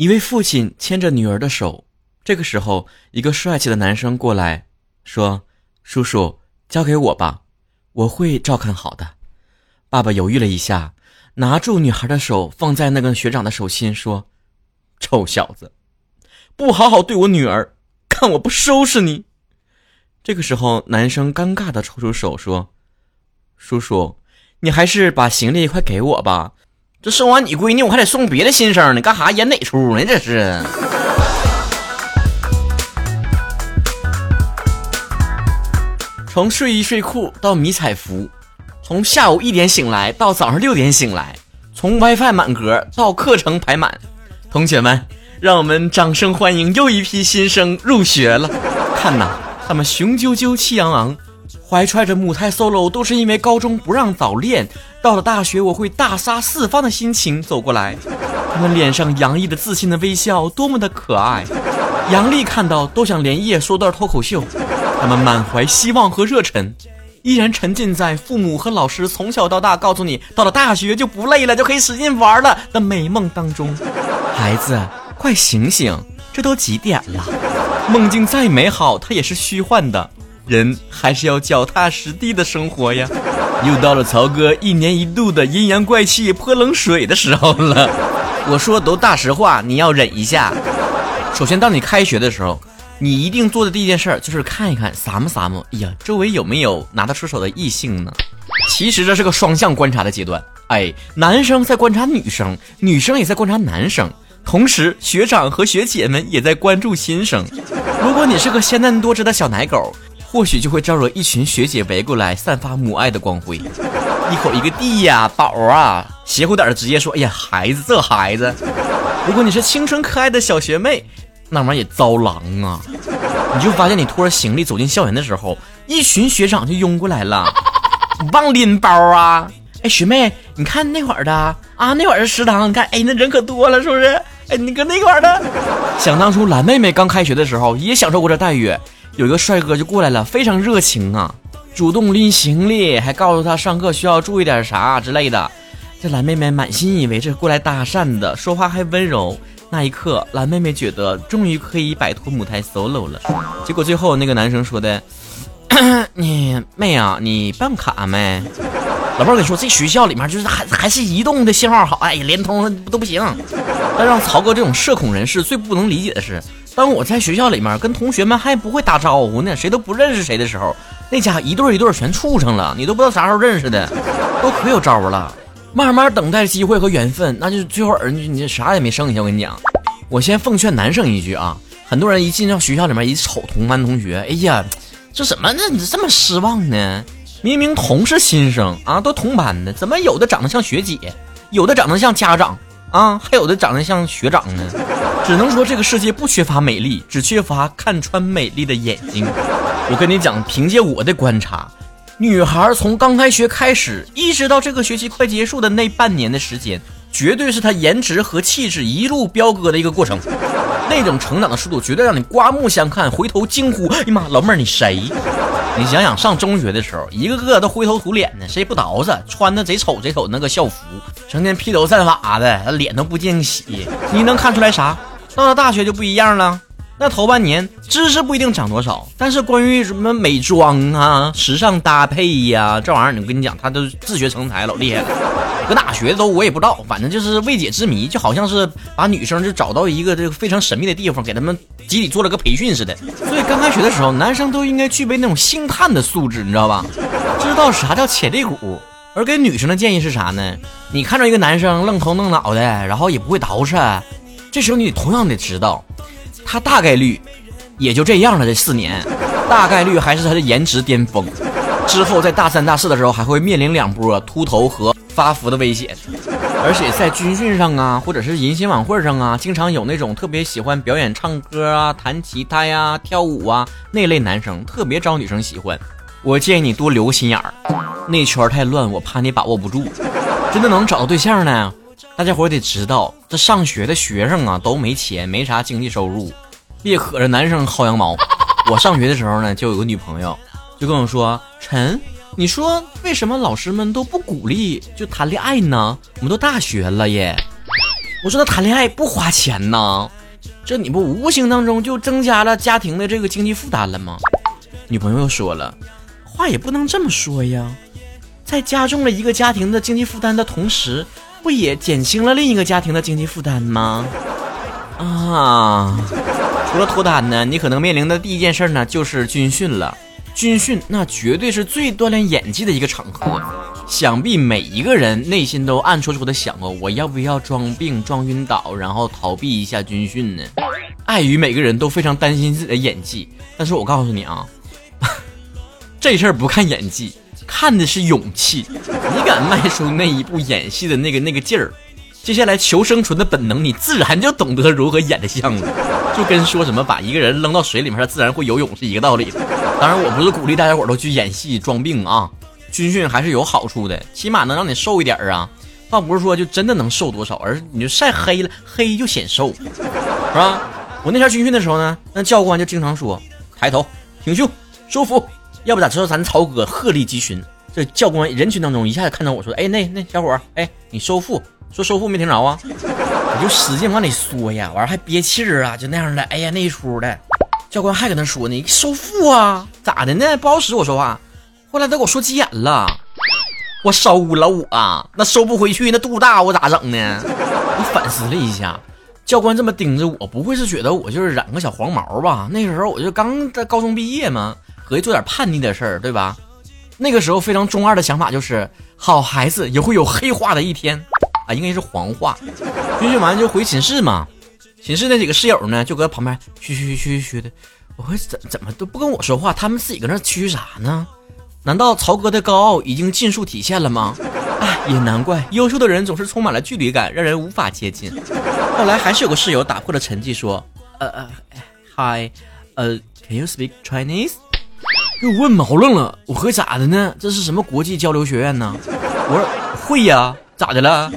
一位父亲牵着女儿的手，这个时候，一个帅气的男生过来说：“叔叔，交给我吧，我会照看好的。”爸爸犹豫了一下，拿住女孩的手，放在那个学长的手心，说：“臭小子，不好好对我女儿，看我不收拾你！”这个时候，男生尴尬的抽出手说：“叔叔，你还是把行李快给我吧。”这送完你闺女，我还得送别的新生呢，干哈演哪出呢？这是。从睡衣睡裤到迷彩服，从下午一点醒来到早上六点醒来，从 WiFi 满格到课程排满，同学们，让我们掌声欢迎又一批新生入学了。看呐，他们雄赳赳气昂昂。怀揣着母胎 solo 都是因为高中不让早恋，到了大学我会大杀四方的心情走过来，他们脸上洋溢的自信的微笑多么的可爱，杨丽看到都想连夜说段脱口秀，他们满怀希望和热忱，依然沉浸在父母和老师从小到大告诉你到了大学就不累了就可以使劲玩了的美梦当中，孩子快醒醒，这都几点了？梦境再美好，它也是虚幻的。人还是要脚踏实地的生活呀！又到了曹哥一年一度的阴阳怪气泼冷水的时候了。我说都大实话，你要忍一下。首先，当你开学的时候，你一定做的第一件事就是看一看撒么撒么，哎呀，周围有没有拿得出手的异性呢？其实这是个双向观察的阶段。哎，男生在观察女生，女生也在观察男生，同时学长和学姐们也在关注新生。如果你是个鲜嫩多汁的小奶狗。或许就会招惹一群学姐围过来，散发母爱的光辉，一口一个弟呀，宝啊，邪乎点的直接说：“哎呀，孩子，这孩子。”如果你是清纯可爱的小学妹，那玩意儿也遭狼啊！你就发现你拖着行李走进校园的时候，一群学长就拥过来了，忘拎包啊！哎，学妹，你看那会儿的啊，那会儿的食堂，你看，哎，那人可多了，是不是？哎，你搁那块儿的。想当初蓝妹妹刚开学的时候，也享受过这待遇。有一个帅哥就过来了，非常热情啊，主动拎行李，还告诉他上课需要注意点啥之类的。这蓝妹妹满心以为这是过来搭讪的，说话还温柔。那一刻，蓝妹妹觉得终于可以摆脱母胎 solo 了。结果最后那个男生说的：“你妹啊，你办卡没？”老妹儿跟你说，这学校里面就是还还是移动的信号好，哎，联通都不行。但让曹哥这种社恐人士最不能理解的是。当我在学校里面跟同学们还不会打招呼呢，谁都不认识谁的时候，那家伙一对一对全处上了，你都不知道啥时候认识的，都可有招了。慢慢等待机会和缘分，那就最后你你啥也没剩下。我跟你讲，我先奉劝男生一句啊，很多人一进到学校里面一瞅同班同学，哎呀，这怎么那这么失望呢？明明同是新生啊，都同班的，怎么有的长得像学姐，有的长得像家长？啊，还有的长得像学长呢，只能说这个世界不缺乏美丽，只缺乏看穿美丽的眼睛。我跟你讲，凭借我的观察，女孩从刚开学开始，一直到这个学期快结束的那半年的时间，绝对是她颜值和气质一路飙哥的一个过程。那种成长的速度，绝对让你刮目相看，回头惊呼：“哎呀妈，老妹儿你谁？”你想想，上中学的时候，一个个都灰头土脸的，谁不捯饬，穿的贼丑贼丑那个校服，成天披头散发的，脸都不见洗。你能看出来啥？到了大学就不一样了。那头半年知识不一定长多少，但是关于什么美妆啊、时尚搭配呀，这玩意儿，我跟你讲，他都自学成才，老厉害了。搁哪学的都我也不知道，反正就是未解之谜，就好像是把女生就找到一个这个非常神秘的地方，给他们集体做了个培训似的。刚开学的时候，男生都应该具备那种星探的素质，你知道吧？知道啥叫潜力股。而给女生的建议是啥呢？你看着一个男生愣头愣脑的，然后也不会捯饬，这时候你同样得知道。他大概率也就这样了，这四年，大概率还是他的颜值巅峰。之后在大三、大四的时候，还会面临两波秃头和发福的危险。而且在军训上啊，或者是迎新晚会上啊，经常有那种特别喜欢表演唱歌啊、弹吉他呀、跳舞啊那类男生，特别招女生喜欢。我建议你多留个心眼儿，那圈太乱，我怕你把握不住。真的能找到对象呢？大家伙得知道，这上学的学生啊都没钱，没啥经济收入，别可着男生薅羊毛。我上学的时候呢，就有个女朋友，就跟我说：“陈，你说为什么老师们都不鼓励就谈恋爱呢？我们都大学了耶。”我说那谈恋爱不花钱呢，这你不无形当中就增加了家庭的这个经济负担了吗？女朋友又说了，话也不能这么说呀，在加重了一个家庭的经济负担的同时，不也减轻了另一个家庭的经济负担吗？啊，除了脱单呢，你可能面临的第一件事呢就是军训了。军训那绝对是最锻炼演技的一个场合，想必每一个人内心都暗戳戳的想过，我要不要装病装晕倒，然后逃避一下军训呢？碍于每个人都非常担心自己的演技，但是我告诉你啊，这事儿不看演技，看的是勇气。你敢迈出那一步演戏的那个那个劲儿。接下来求生存的本能，你自然就懂得如何演得像了，就跟说什么把一个人扔到水里面，他自然会游泳是一个道理。当然，我不是鼓励大家伙都去演戏装病啊，军训还是有好处的，起码能让你瘦一点啊。倒不是说就真的能瘦多少，而是你就晒黑了，黑就显瘦，是吧？我那天军训的时候呢，那教官就经常说：“抬头，挺胸，收腹。”要不咋知道咱曹哥鹤立鸡群？这教官人群当中一下子看到我说：“哎，那那小伙儿，哎，你收腹。”说收腹没听着啊，我就使劲往里缩呀，完还憋气儿啊，就那样的。哎呀，那一出的，教官还搁那说呢，收腹啊，咋的呢？不好使我说话。后来他给我说急眼了，我收了我，那收不回去，那肚大我咋整呢？我反思了一下，教官这么盯着我，不会是觉得我就是染个小黄毛吧？那时候我就刚在高中毕业嘛，合计做点叛逆的事儿，对吧？那个时候非常中二的想法就是，好孩子也会有黑化的一天。啊，应该是黄化。军训完就回寝室嘛，寝室那几个室友呢，就搁旁边嘘嘘嘘嘘嘘的。我说怎怎么都不跟我说话，他们自己搁那嘘啥呢？难道曹哥的高傲已经尽数体现了吗？哎，也难怪，优秀的人总是充满了距离感，让人无法接近。后来还是有个室友打破了沉寂，说：呃呃，Hi，呃，Can you speak Chinese？我问毛愣了，我合计咋的呢？这是什么国际交流学院呢？我说会呀。咋的了？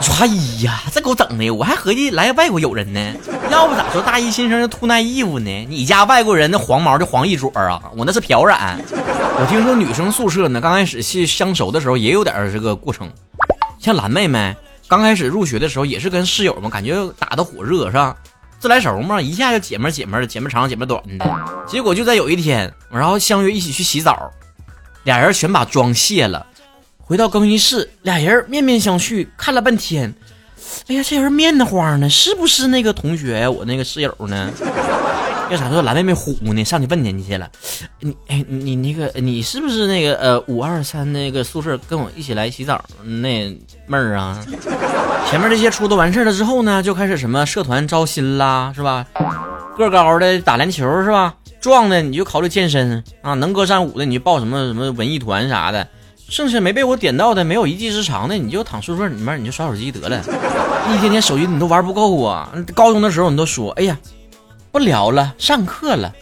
说哎呀，这给我整的，我还合计来个外国友人呢。要不咋说大一新生就秃耐衣服呢？你家外国人那黄毛就黄一撮啊，我那是漂染。我听说女生宿舍呢，刚开始去相熟的时候也有点这个过程。像蓝妹妹刚开始入学的时候也是跟室友们感觉打的火热是吧？自来熟嘛，一下就姐妹姐妹的，姐妹长姐妹短的。结果就在有一天，然后相约一起去洗澡，俩人全把妆卸了。回到更衣室，俩人面面相觑，看了半天。哎呀，这人面的慌呢，是不是那个同学呀？我那个室友呢？要咋说蓝妹妹虎呢？上去问人家去了。你哎，你那个，你是不是那个呃五二三那个宿舍跟我一起来洗澡那妹儿啊？前面这些出都完事了之后呢，就开始什么社团招新啦，是吧？个高的打篮球是吧？壮的你就考虑健身啊，能歌善舞的你就报什么什么文艺团啥的。剩下没被我点到的，没有一技之长的，你就躺宿舍里面，你就刷手机得了。一天天手机你都玩不够啊！高中的时候你都说，哎呀，不聊了，上课了。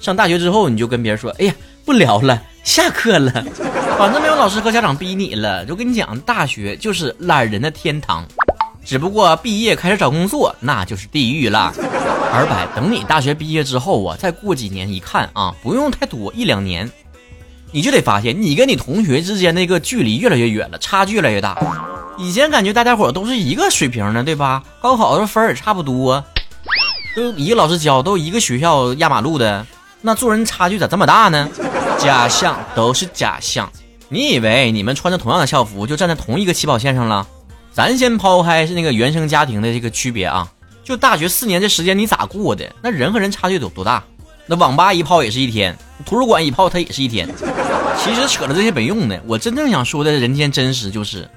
上大学之后你就跟别人说，哎呀，不聊了，下课了。反正没有老师和家长逼你了。就跟你讲，大学就是懒人的天堂，只不过毕业开始找工作，那就是地狱了。二百，等你大学毕业之后啊，再过几年一看啊，不用太多，一两年。你就得发现，你跟你同学之间那个距离越来越远了，差距越来越大。以前感觉大家伙都是一个水平的，对吧？高考的分儿也差不多，都一个老师教，都一个学校压马路的，那做人差距咋这么大呢？假象都是假象。你以为你们穿着同样的校服就站在同一个起跑线上了？咱先抛开是那个原生家庭的这个区别啊，就大学四年这时间你咋过的？那人和人差距有多大？那网吧一泡也是一天，图书馆一泡它也是一天。其实扯了这些没用的，我真正想说的人间真实就是，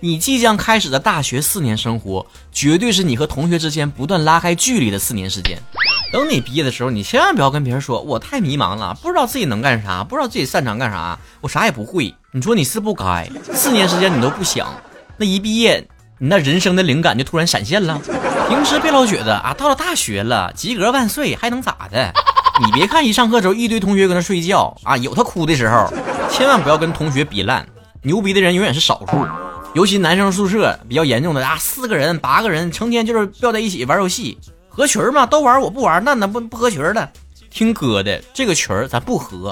你即将开始的大学四年生活，绝对是你和同学之间不断拉开距离的四年时间。等你毕业的时候，你千万不要跟别人说我太迷茫了，不知道自己能干啥，不知道自己擅长干啥，我啥也不会。你说你是不该，四年时间你都不想，那一毕业，你那人生的灵感就突然闪现了。平时别老觉得啊，到了大学了，及格万岁，还能咋的？你别看一上课时候一堆同学搁那睡觉啊，有他哭的时候，千万不要跟同学比烂，牛逼的人永远是少数。尤其男生宿舍比较严重的啊，四个人、八个人，成天就是吊在一起玩游戏，合群嘛，都玩我不玩，那那不不合群了。听哥的，这个群咱不合。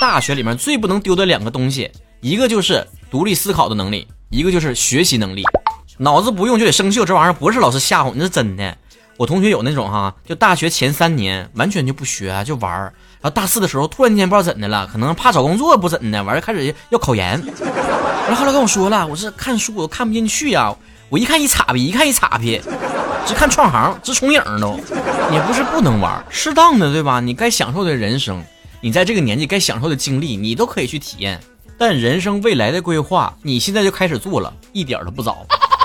大学里面最不能丢的两个东西，一个就是独立思考的能力，一个就是学习能力。脑子不用就得生锈，这玩意儿不是老师吓唬你，是真的。我同学有那种哈，就大学前三年完全就不学，就玩儿。然后大四的时候，突然间不知道怎的了，可能怕找工作不怎的，完了开始要考研。然后后来跟我说了，我是看书我都看不进去呀，我一看一岔劈，一看一岔劈，直看串行，直重影都。也不是不能玩，适当的对吧？你该享受的人生，你在这个年纪该享受的经历，你都可以去体验。但人生未来的规划，你现在就开始做了，一点都不早。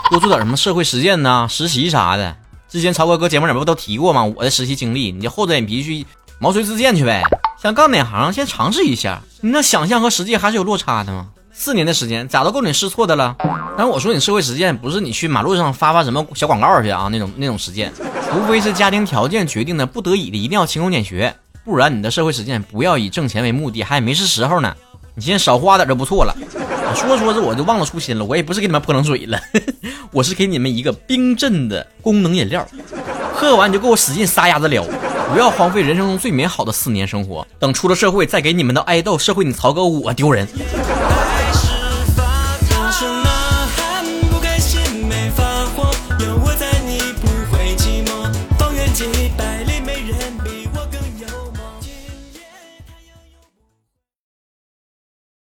多做点什么社会实践呐，实习啥的。之前曹哥搁节目里不都提过吗？我的实习经历，你就厚着脸皮去毛遂自荐去呗。想干哪行，先尝试一下。你那想象和实际还是有落差的吗？四年的时间，咋都够你试错的了。但是我说你社会实践，不是你去马路上发发什么小广告去啊，那种那种实践，无非是家庭条件决定的，不得已的，一定要勤工俭学，不然你的社会实践不要以挣钱为目的，还没是时候呢。你先少花点就不错了。说着说着我就忘了初心了，我也不是给你们泼冷水了，我是给你们一个冰镇的功能饮料，喝完你就给我使劲撒丫子撩，不要荒废人生中最美好的四年生活，等出了社会再给你们的爱豆社会你曹哥我丢人。